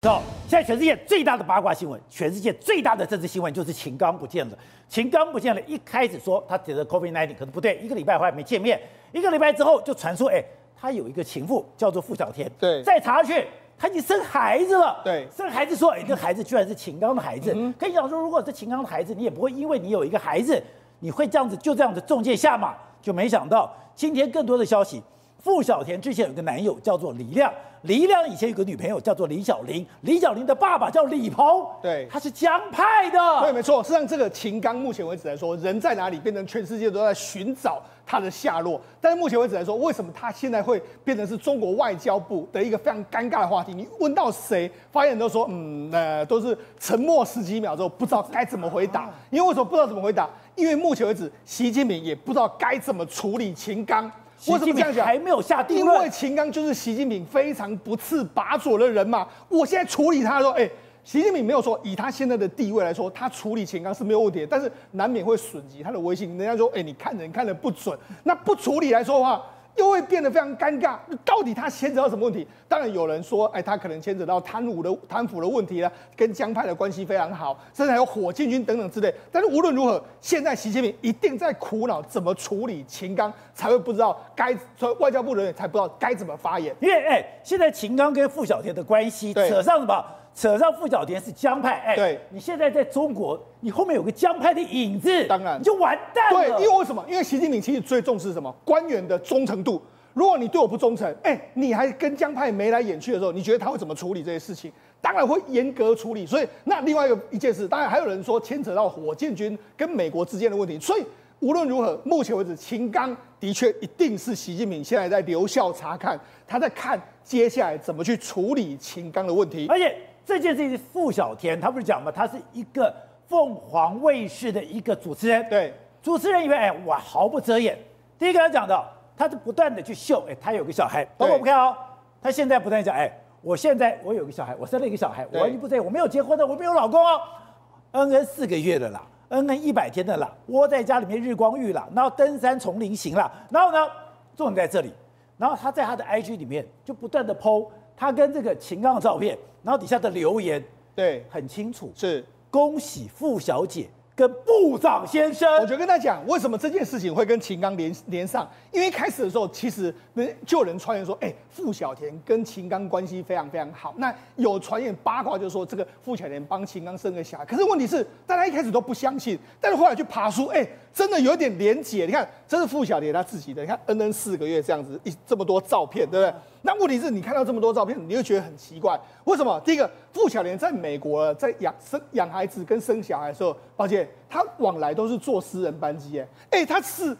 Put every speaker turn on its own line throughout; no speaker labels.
走，现在全世界最大的八卦新闻，全世界最大的政治新闻就是秦刚不见了。秦刚不见了，一开始说他得了 COVID-19，可是不对，一个礼拜后还没见面，一个礼拜之后就传说，哎，他有一个情妇叫做傅小天。
对，
再查下去，他已经生孩子了。
对，
生孩子说，哎，这孩子居然是秦刚的孩子。嗯、可以讲说，如果是秦刚的孩子，你也不会因为你有一个孩子，你会这样子就这样子中箭下马，就没想到今天更多的消息。傅小田之前有个男友叫做李亮，李亮以前有个女朋友叫做李小玲，李小玲的爸爸叫李鹏，
对，
他是江派的，
对，没错。实际上，这个秦刚目前为止来说，人在哪里，变成全世界都在寻找他的下落。但是目前为止来说，为什么他现在会变成是中国外交部的一个非常尴尬的话题？你问到谁，发言人都说，嗯，呃，都是沉默十几秒之后，不知道该怎么回答。因为为什么不知道怎么回答？因为目前为止，习近平也不知道该怎么处理秦刚。为什么这样讲？
还没有下定论。
因为秦刚就是习近平非常不次把左的人嘛。我现在处理他说，哎，习近平没有说以他现在的地位来说，他处理秦刚是没有问题的，但是难免会损及他的威信。人家说，哎，你看人看的不准，那不处理来说的话。又会变得非常尴尬，到底他牵扯到什么问题？当然有人说，哎，他可能牵扯到贪污的贪腐的问题了，跟江派的关系非常好，甚至还有火箭军等等之类。但是无论如何，现在习近平一定在苦恼怎么处理秦刚，才会不知道该，外交部人员才不知道该怎么发言。
因为哎，现在秦刚跟傅小田的关系扯上什么？扯上傅小田是江派，哎，
对，
你现在在中国，你后面有个江派的影子，
当然
你就完蛋了。
对，因为为什么？因为习近平其实最重视什么？官员的忠诚度。如果你对我不忠诚，哎，你还跟江派眉来眼去的时候，你觉得他会怎么处理这些事情？当然会严格处理。所以，那另外一个一件事，当然还有人说牵扯到火箭军跟美国之间的问题。所以无论如何，目前为止，秦刚的确一定是习近平现在在留校查看，他在看接下来怎么去处理秦刚的问题，
而且。这件事情是傅小天，他不是讲吗？他是一个凤凰卫视的一个主持人。
对，
主持人以为哎，我毫不遮掩。第一个他讲的，他是不断的去秀，哎，他有个小孩。包括我们看哦，他现在不断讲，哎，我现在我有个小孩，我生了一个小孩，我完全不遮掩，我没有结婚的，我没有老公哦。恩恩四个月的啦，恩恩一百天的啦，窝在家里面日光浴啦，然后登山丛林行啦，然后呢，重点在这里，然后他在他的 IG 里面就不断的 po 他跟这个秦刚的照片。然后底下的留言，
对，
很清楚，
是
恭喜傅小姐跟部长先生。
我就跟他讲，为什么这件事情会跟秦刚连连上？因为一开始的时候，其实就有人传言说，哎，傅小田跟秦刚关系非常非常好。那有传言八卦，就是说这个傅小田帮秦刚生个小孩。可是问题是，大家一开始都不相信，但是后来去爬书，哎，真的有点廉洁。你看，这是傅小田他自己的，你看恩恩四个月这样子，一这么多照片，对不对？那问题是你看到这么多照片，你会觉得很奇怪，为什么？第一个，傅小田在美国在养生养孩子跟生小孩的时候，抱歉，他往来都是坐私人班机，哎，哎，他是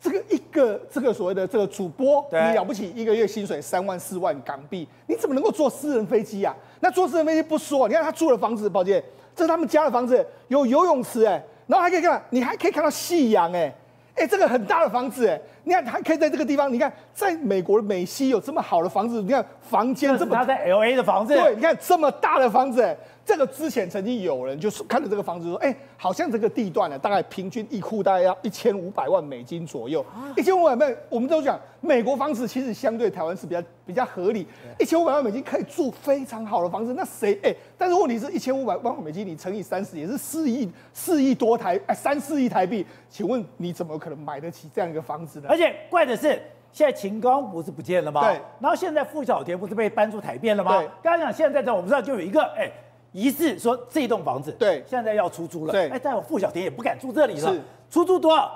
这个一个这个所谓的这个主播，你了不起，一个月薪水三万四万港币，你怎么能够坐私人飞机啊？那坐私人飞机不说，你看他住的房子，抱歉，这是他们家的房子，有游泳池，哎，然后还可以看，你还可以看到夕阳，哎。哎，这个很大的房子，哎，你看他可以在这个地方，你看在美国的美西有这么好的房子，你看房间这么，
他在 LA 的房子，
对，你看这么大的房子，哎。这个之前曾经有人就是看了这个房子说，哎，好像这个地段呢，大概平均一户大概要一千五百万美金左右。一千五百万，我们都讲美国房子其实相对台湾是比较比较合理，一千五百万美金可以住非常好的房子。那谁哎？但是问题是一千五百万美金，你乘以三十也是四亿四亿多台哎三四亿台币，请问你怎么可能买得起这样一个房子呢？
而且怪的是，现在秦刚不是不见了吗？
对。然
后现在傅小田不是被搬出台边了吗？对。刚刚讲现在在我们知道就有一个哎。疑似说这栋房子
对，
现在要出租了，
对，
哎，但我傅小田也不敢住这里了，
是
出租多少？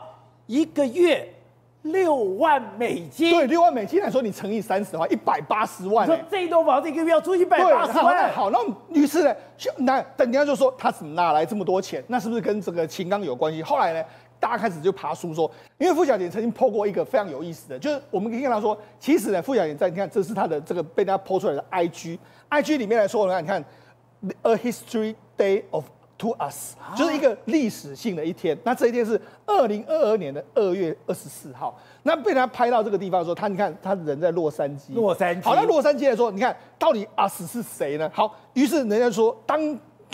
一个月六万美金，
对，六万美金来说，你乘以三十的话，一百八十万。
说这栋房子一个月要租一百八十万，
好，那于是呢，那等人家就说他怎么哪来这么多钱？那是不是跟这个秦刚有关系？后来呢，大家开始就爬书说，因为傅小姐曾经 po 过一个非常有意思的，就是我们可以看到说，其实呢，傅小姐在你看，这是她的这个被人家 po 出来的 IG，IG IG 里面来说，你看。A history day of to us，就是一个历史性的一天。那这一天是二零二二年的二月二十四号。那被他拍到这个地方的时候，他你看他人在洛杉矶。
洛杉矶。
好，那洛杉矶来说，你看到底 us 是谁呢？好，于是人家说，当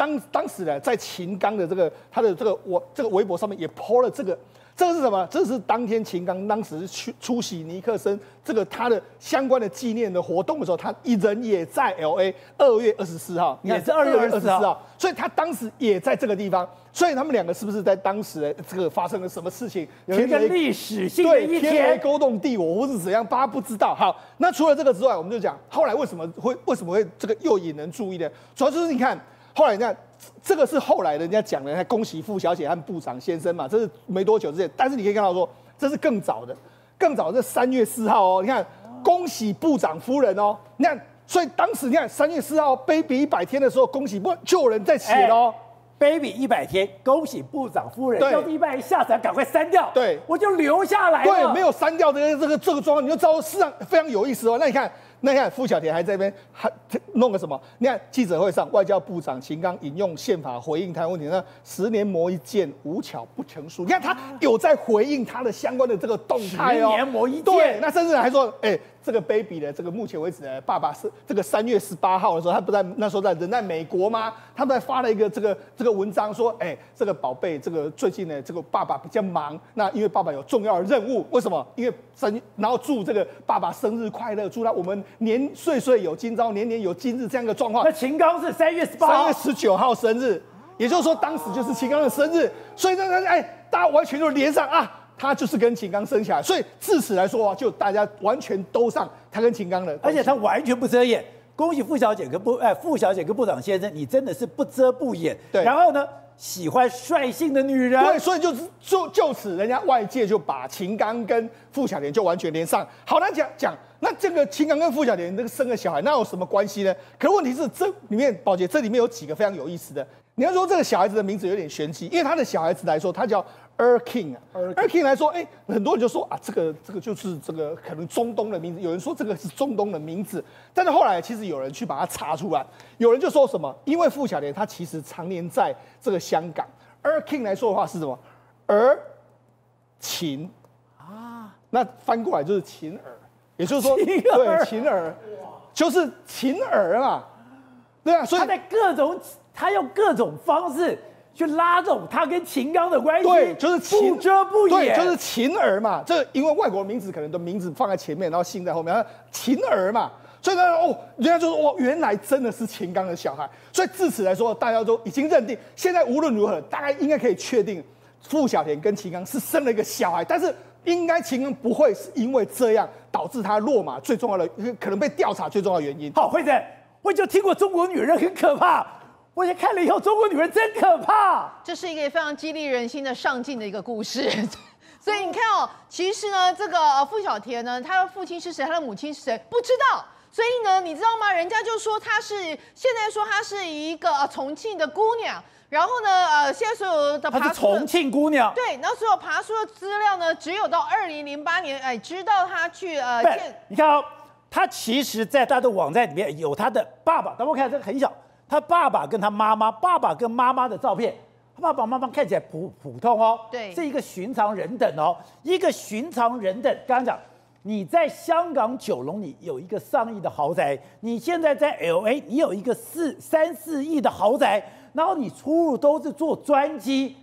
当当时呢，在秦刚的这个他的这个我这个微博上面也 po 了这个这个是什么？这是当天秦刚当时去出席尼克森这个他的相关的纪念的活动的时候，他一人也在 L A 二月二十四号，
也是二月二十四号，
所以他当时也在这个地方，所以他们两个是不是在当时这个发生了什么事情？
有一个历史性的一天，
天雷勾动地火，或是怎样，大家不知道。好，那除了这个之外，我们就讲后来为什么会为什么会这个又引人注意呢？主要就是你看后来你看。这个是后来人家讲的，恭喜傅小姐和部长先生嘛，这是没多久之前。但是你可以看到说，这是更早的，更早的三月四号哦。你看，恭喜部长夫人哦。你看，所以当时你看三月四号 baby 一百天的时候，恭喜不就有人在写哦。
baby 一百天，恭喜部长夫人。
对，
要是一百一下载，赶快删掉。
对，
我就留下来了。
对，没有删掉这个这个这个状况，你就知道事实上非常有意思哦。那你看。那你看傅小田还在那边还弄个什么？你看记者会上，外交部长秦刚引用宪法回应台湾问题，那十年磨一剑，无巧不成书。你看他有在回应他的相关的这个动态哦。
十年磨一剑。
对，那甚至还说，哎、欸。这个 baby 的这个目前为止呢，爸爸是这个三月十八号的时候，他不在那时候在人在美国吗？他们在发了一个这个这个文章说，哎，这个宝贝，这个最近呢，这个爸爸比较忙，那因为爸爸有重要的任务，为什么？因为生，然后祝这个爸爸生日快乐，祝他我们年岁岁有今朝，年年有今日这样一个状况。
那秦刚是三月十八号，
三月十九号生日，也就是说当时就是秦刚的生日，所以大家哎，大家完全就连上啊。他就是跟秦刚生下来，所以自此来说啊，就大家完全都上他跟秦刚的，
而且他完全不遮掩。恭喜傅小姐跟部哎，傅小姐跟部长先生，你真的是不遮不掩。
对，
然后呢，喜欢率性的女人。
对，所以就是就就此，人家外界就把秦刚跟傅小莲就完全连上。好，那讲讲，那这个秦刚跟傅小莲这个生个小孩，那有什么关系呢？可是问题是，这里面宝杰这里面有几个非常有意思的。你要说这个小孩子的名字有点玄机，因为他的小孩子来说，他叫。Erking 啊，Erking 来说，哎，很多人就说啊，这个这个就是这个可能中东的名字。有人说这个是中东的名字，但是后来其实有人去把它查出来，有人就说什么，因为傅小莲他其实常年在这个香港。Erking 来说的话是什么？儿秦啊，那翻过来就是秦儿，也就是说，对，秦儿，就是秦儿嘛，对啊，所以
他在各种，他用各种方式。去拉拢他跟秦刚的关系，
对，就是
不遮不掩，
对，就是秦儿嘛。这因为外国名字可能的名字放在前面，然后姓在后面，秦儿嘛。所以呢，哦，人家就说，哦，原来真的是秦刚的小孩。所以自此来说，大家都已经认定，现在无论如何，大概应该可以确定，傅小田跟秦刚是生了一个小孩。但是，应该秦刚不会是因为这样导致他落马，最重要的可能被调查最重要的原因。
好，慧珍，我就听过中国女人很可怕。我也看了以后，中国女人真可怕。
这是一个非常激励人心的上进的一个故事。所以你看哦，其实呢，这个付小田呢，他的父亲是谁，他的母亲是谁，不知道。所以呢，你知道吗？人家就说他是现在说他是一个重庆的姑娘。然后呢，呃，现在所有的
她是重庆姑娘。
对，然后所有爬出的资料呢，只有到二零零八年，哎，知道他去呃见。
你看哦，他其实在他的网站里面有他的爸爸，等我看这个很小。他爸爸跟他妈妈，爸爸跟妈妈的照片，他爸爸妈妈看起来普普通哦，
对，
是一个寻常人等哦，一个寻常人等。刚刚讲，你在香港九龙，你有一个上亿的豪宅，你现在在 LA，你有一个四三四亿的豪宅，然后你出入都是坐专机。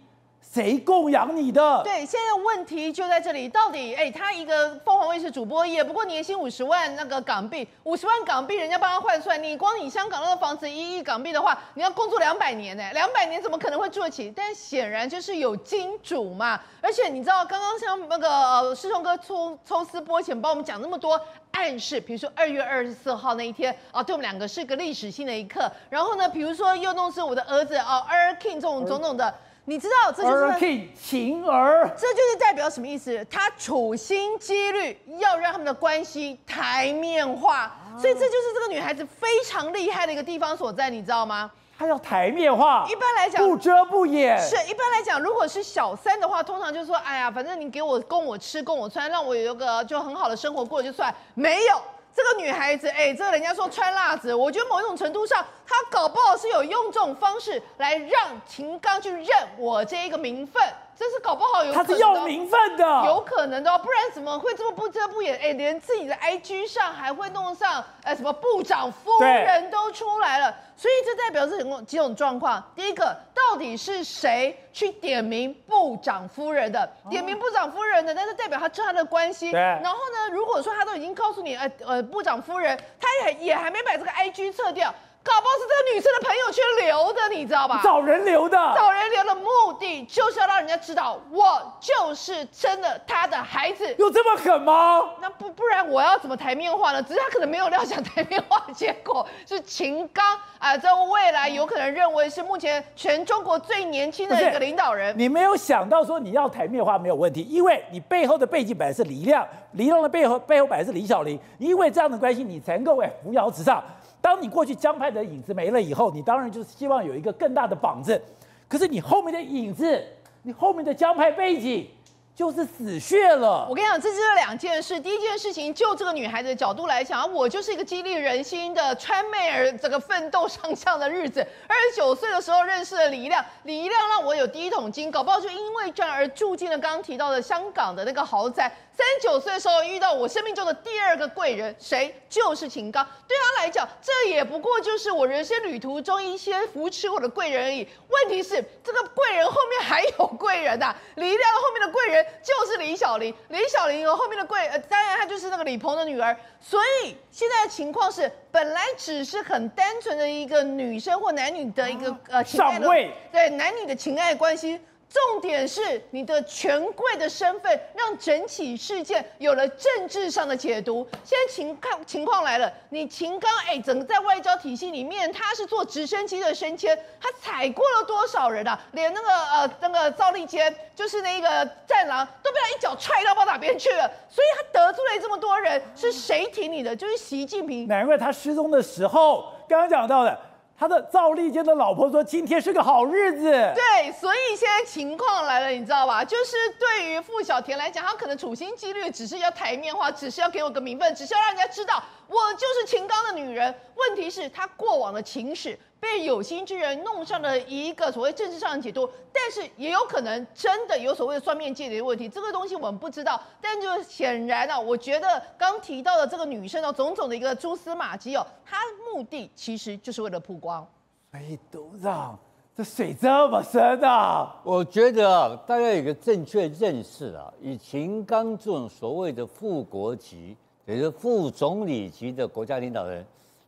谁供养你的？
对，现在问题就在这里，到底哎，他一个凤凰卫视主播，也不过年薪五十万那个港币，五十万港币，人家帮他换算，你光你香港那个房子一亿港币的话，你要工作两百年呢，两百年怎么可能会住得起？但显然就是有金主嘛，而且你知道，刚刚像那个呃师兄哥抽抽丝剥茧，帮我们讲那么多暗示，比如说二月二十四号那一天啊，对我们两个是个历史性的一刻，然后呢，比如说又弄是我的儿子啊，Erking 这种种种的。你知道这就是
King 秦儿，
这就是代表什么意思？他处心积虑要让他们的关系台面化，所以这就是这个女孩子非常厉害的一个地方所在，你知道吗？
她要台面化，
一般来讲
不遮不掩。
是一般来讲，如果是小三的话，通常就是说，哎呀，反正你给我供我吃，供我穿，让我有一个就很好的生活过就算。没有这个女孩子，哎，这个人家说穿辣子，我觉得某种程度上，她搞不好是有用这种方式来让秦刚去认我这一个名分。这是搞不好有可能，
他是要名分的，
有可能的，不然怎么会这么不遮不掩？哎，连自己的 IG 上还会弄上，呃，什么部长夫人都出来了，所以这代表是几种状况。第一个，到底是谁去点名部长夫人的？点名部长夫人的，但是代表他知道他的关系。然后呢，如果说他都已经告诉你，呃呃，部长夫人，他也也还没把这个 IG 撤掉。搞不好是这个女生的朋友圈留的，你知道吧？
找人留的，
找人留的目的就是要让人家知道我就是真的他的孩子。
有这么狠吗？
那不不然我要怎么台面化呢？只是他可能没有料想台面化，结果是秦刚啊，在未来有可能认为是目前全中国最年轻的一个领导人。
你没有想到说你要台面化没有问题，因为你背后的背景本来是李亮，李亮的背后背后本来是李小林，因为这样的关系，你才能够哎扶摇直上。当你过去江派的影子没了以后，你当然就是希望有一个更大的膀子。可是你后面的影子，你后面的江派背景就是死穴了。
我跟你讲，这就是两件事。第一件事情，就这个女孩子的角度来讲，我就是一个激励人心的川妹儿，这个奋斗上将的日子。二十九岁的时候认识了李一亮，李一亮让我有第一桶金，搞不好就因为这样而住进了刚刚提到的香港的那个豪宅。三十九岁的时候遇到我生命中的第二个贵人，谁？就是秦刚。对他来讲，这也不过就是我人生旅途中一些扶持我的贵人而已。问题是，这个贵人后面还有贵人呐、啊。李亮后面的贵人就是李小玲，李小琳后面的贵，呃，当然她就是那个李鹏的女儿。所以现在的情况是，本来只是很单纯的一个女生或男女的一个呃情爱的，对男女的情爱关系。重点是你的权贵的身份，让整起事件有了政治上的解读。现在情况情况来了，你秦刚哎，整个在外交体系里面，他是坐直升机的升迁，他踩过了多少人啊？连那个呃那个赵立坚，就是那个战狼，都被他一脚踹到不知道哪边去了。所以他得罪了这么多人，是谁挺你的？就是习近平。
难怪他失踪的时候，刚刚讲到的。他的赵丽坚的老婆说：“今天是个好日子。”
对，所以现在情况来了，你知道吧？就是对于付小田来讲，他可能处心积虑，只是要台面化，只是要给我个名分，只是要让人家知道我就是秦刚的女人。问题是，他过往的情史。被有心之人弄上了一个所谓政治上的解读，但是也有可能真的有所谓的双面间谍的问题，这个东西我们不知道。但就显然啊，我觉得刚提到的这个女生的种种的一个蛛丝马迹哦，她目的其实就是为了曝光。
哎，董事长，这水这么深啊！
我觉得，大家有个正确认识啊，以秦刚这种所谓的副国级，也就是副总理级的国家领导人。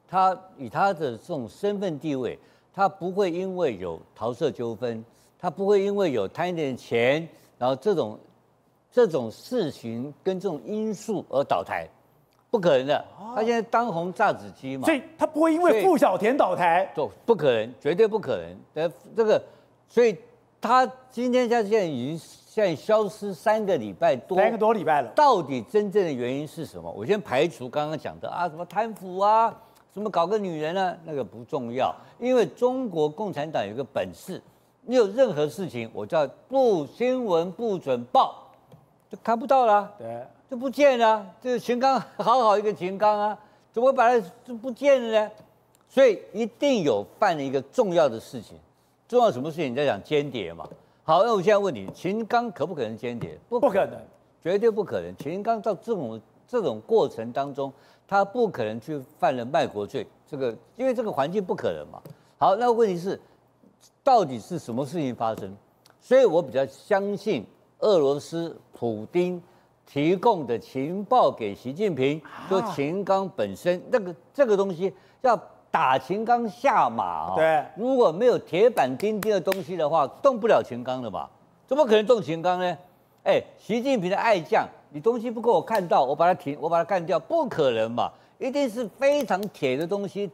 他以他的这种身份地位，他不会因为有桃色纠纷，他不会因为有贪一点钱，然后这种这种事情跟这种因素而倒台，不可能的。他现在当红炸子鸡嘛，
所以他不会因为傅小田倒台，
不不可能，绝对不可能。呃，这个，所以他今天他现在已经现在消失三个礼拜多，
三个多礼拜了。
到底真正的原因是什么？我先排除刚刚讲的啊，什么贪腐啊。什么搞个女人呢？那个不重要，因为中国共产党有个本事，你有任何事情，我叫不新闻不准报，就看不到了，对，就不见了。这个秦刚好好一个秦刚啊，怎么把它就不见了呢？所以一定有犯了一个重要的事情，重要什么事情？你在讲间谍嘛？好，那我现在问你，秦刚可不可能间谍？
不可能，
绝对不可能。秦刚到这种这种过程当中。他不可能去犯了卖国罪，这个因为这个环境不可能嘛。好，那问题是，到底是什么事情发生？所以我比较相信俄罗斯普丁提供的情报给习近平，说秦刚本身那个这个东西要打秦刚下马啊。
对，
如果没有铁板钉钉的东西的话，动不了秦刚的嘛。怎么可能动秦刚呢？哎，习近平的爱将。你东西不够我看到，我把它停，我把它干掉，不可能嘛！一定是非常铁的东西。